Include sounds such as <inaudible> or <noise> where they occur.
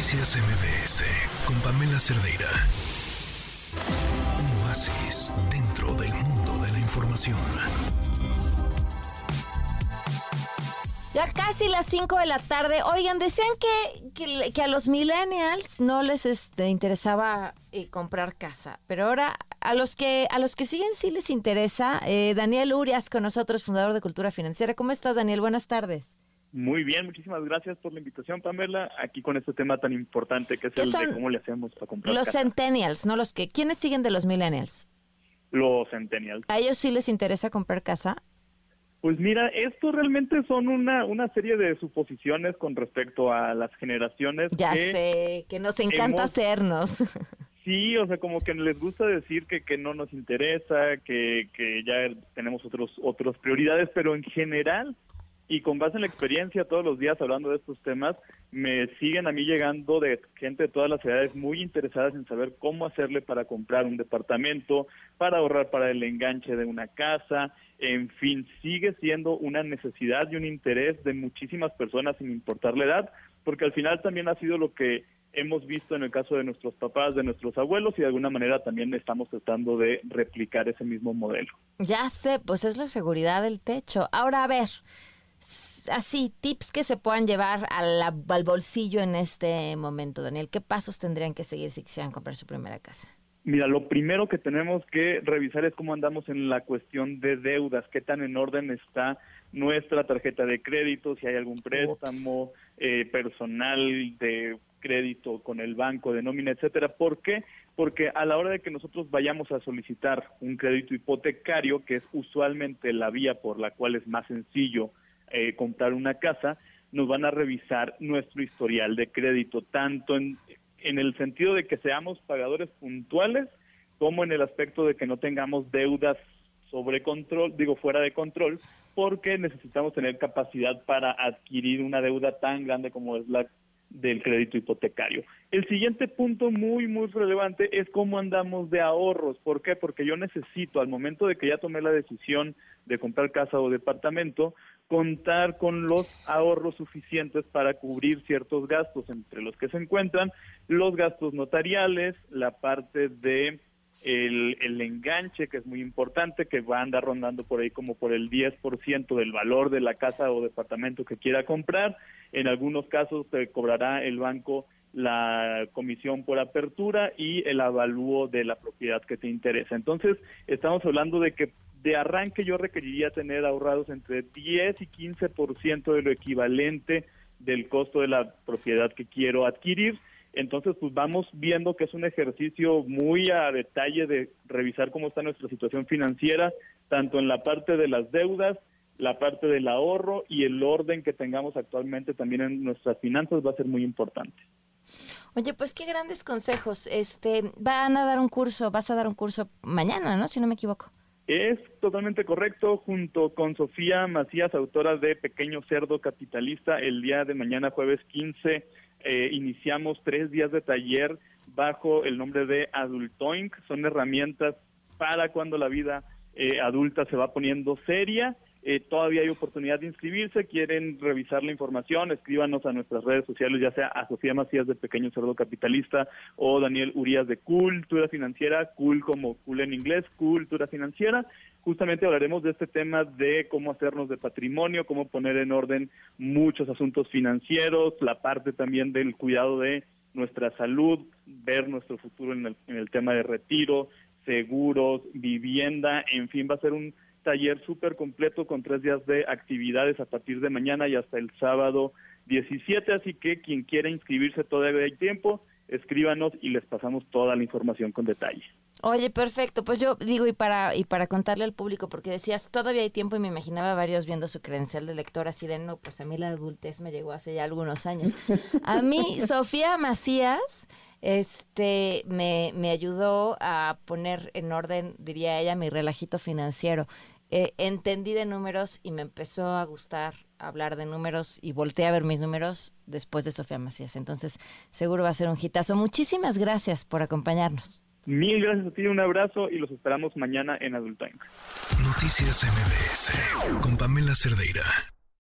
Noticias MBS con Pamela Cerdeira. Un oasis dentro del mundo de la información. Ya casi las 5 de la tarde. Oigan, decían que, que, a los millennials no les este, interesaba eh, comprar casa, pero ahora a los que a los que siguen sí les interesa. Eh, Daniel Urias con nosotros, fundador de Cultura Financiera. ¿Cómo estás, Daniel? Buenas tardes. Muy bien, muchísimas gracias por la invitación, Pamela, aquí con este tema tan importante que es el de cómo le hacemos para comprar Los centennials, no los que... ¿Quiénes siguen de los millennials? Los centennials. ¿A ellos sí les interesa comprar casa? Pues mira, esto realmente son una, una serie de suposiciones con respecto a las generaciones. Ya sé, que nos encanta hacernos. <laughs> Sí, o sea, como que les gusta decir que, que no nos interesa, que, que ya tenemos otros otras prioridades, pero en general y con base en la experiencia todos los días hablando de estos temas, me siguen a mí llegando de gente de todas las edades muy interesadas en saber cómo hacerle para comprar un departamento, para ahorrar para el enganche de una casa, en fin, sigue siendo una necesidad y un interés de muchísimas personas sin importar la edad, porque al final también ha sido lo que hemos visto en el caso de nuestros papás, de nuestros abuelos y de alguna manera también estamos tratando de replicar ese mismo modelo. Ya sé, pues es la seguridad del techo. Ahora a ver, así, tips que se puedan llevar al bolsillo en este momento, Daniel. ¿Qué pasos tendrían que seguir si quisieran comprar su primera casa? Mira, lo primero que tenemos que revisar es cómo andamos en la cuestión de deudas, qué tan en orden está nuestra tarjeta de crédito, si hay algún préstamo eh, personal de crédito con el banco de nómina, etcétera. ¿Por qué? Porque a la hora de que nosotros vayamos a solicitar un crédito hipotecario, que es usualmente la vía por la cual es más sencillo eh, comprar una casa, nos van a revisar nuestro historial de crédito, tanto en, en el sentido de que seamos pagadores puntuales, como en el aspecto de que no tengamos deudas sobre control, digo fuera de control, porque necesitamos tener capacidad para adquirir una deuda tan grande como es la del crédito hipotecario. El siguiente punto muy, muy relevante es cómo andamos de ahorros. ¿Por qué? Porque yo necesito, al momento de que ya tomé la decisión de comprar casa o departamento, contar con los ahorros suficientes para cubrir ciertos gastos, entre los que se encuentran los gastos notariales, la parte de el, el, enganche, que es muy importante, que va a andar rondando por ahí como por el 10% del valor de la casa o departamento que quiera comprar. En algunos casos te cobrará el banco la comisión por apertura y el avalúo de la propiedad que te interesa. Entonces, estamos hablando de que de arranque yo requeriría tener ahorrados entre 10 y 15% de lo equivalente del costo de la propiedad que quiero adquirir. Entonces, pues vamos viendo que es un ejercicio muy a detalle de revisar cómo está nuestra situación financiera, tanto en la parte de las deudas, la parte del ahorro y el orden que tengamos actualmente también en nuestras finanzas va a ser muy importante. Oye, pues qué grandes consejos. Este, van a dar un curso, vas a dar un curso mañana, ¿no? Si no me equivoco. Es totalmente correcto, junto con Sofía Macías, autora de Pequeño Cerdo Capitalista, el día de mañana, jueves 15, eh, iniciamos tres días de taller bajo el nombre de Adultoink. Son herramientas para cuando la vida eh, adulta se va poniendo seria eh, todavía hay oportunidad de inscribirse, quieren revisar la información, escríbanos a nuestras redes sociales, ya sea a Sofía Macías de Pequeño Cerdo Capitalista o Daniel Urias de Cultura Financiera, Cool como Cool en inglés, Cultura Financiera. Justamente hablaremos de este tema de cómo hacernos de patrimonio, cómo poner en orden muchos asuntos financieros, la parte también del cuidado de nuestra salud, ver nuestro futuro en el, en el tema de retiro, seguros, vivienda, en fin, va a ser un taller súper completo con tres días de actividades a partir de mañana y hasta el sábado 17, así que quien quiera inscribirse todavía hay tiempo, escríbanos y les pasamos toda la información con detalle. Oye, perfecto. Pues yo digo, y para, y para contarle al público, porque decías, todavía hay tiempo y me imaginaba varios viendo su credencial de lector así de, no, pues a mí la adultez me llegó hace ya algunos años. A mí, <laughs> Sofía Macías, este, me, me ayudó a poner en orden, diría ella, mi relajito financiero. Eh, entendí de números y me empezó a gustar hablar de números y volteé a ver mis números después de Sofía Macías. Entonces, seguro va a ser un hitazo. Muchísimas gracias por acompañarnos. Mil gracias a ti, un abrazo y los esperamos mañana en Adult Time. Noticias MBS con Pamela Cerdeira.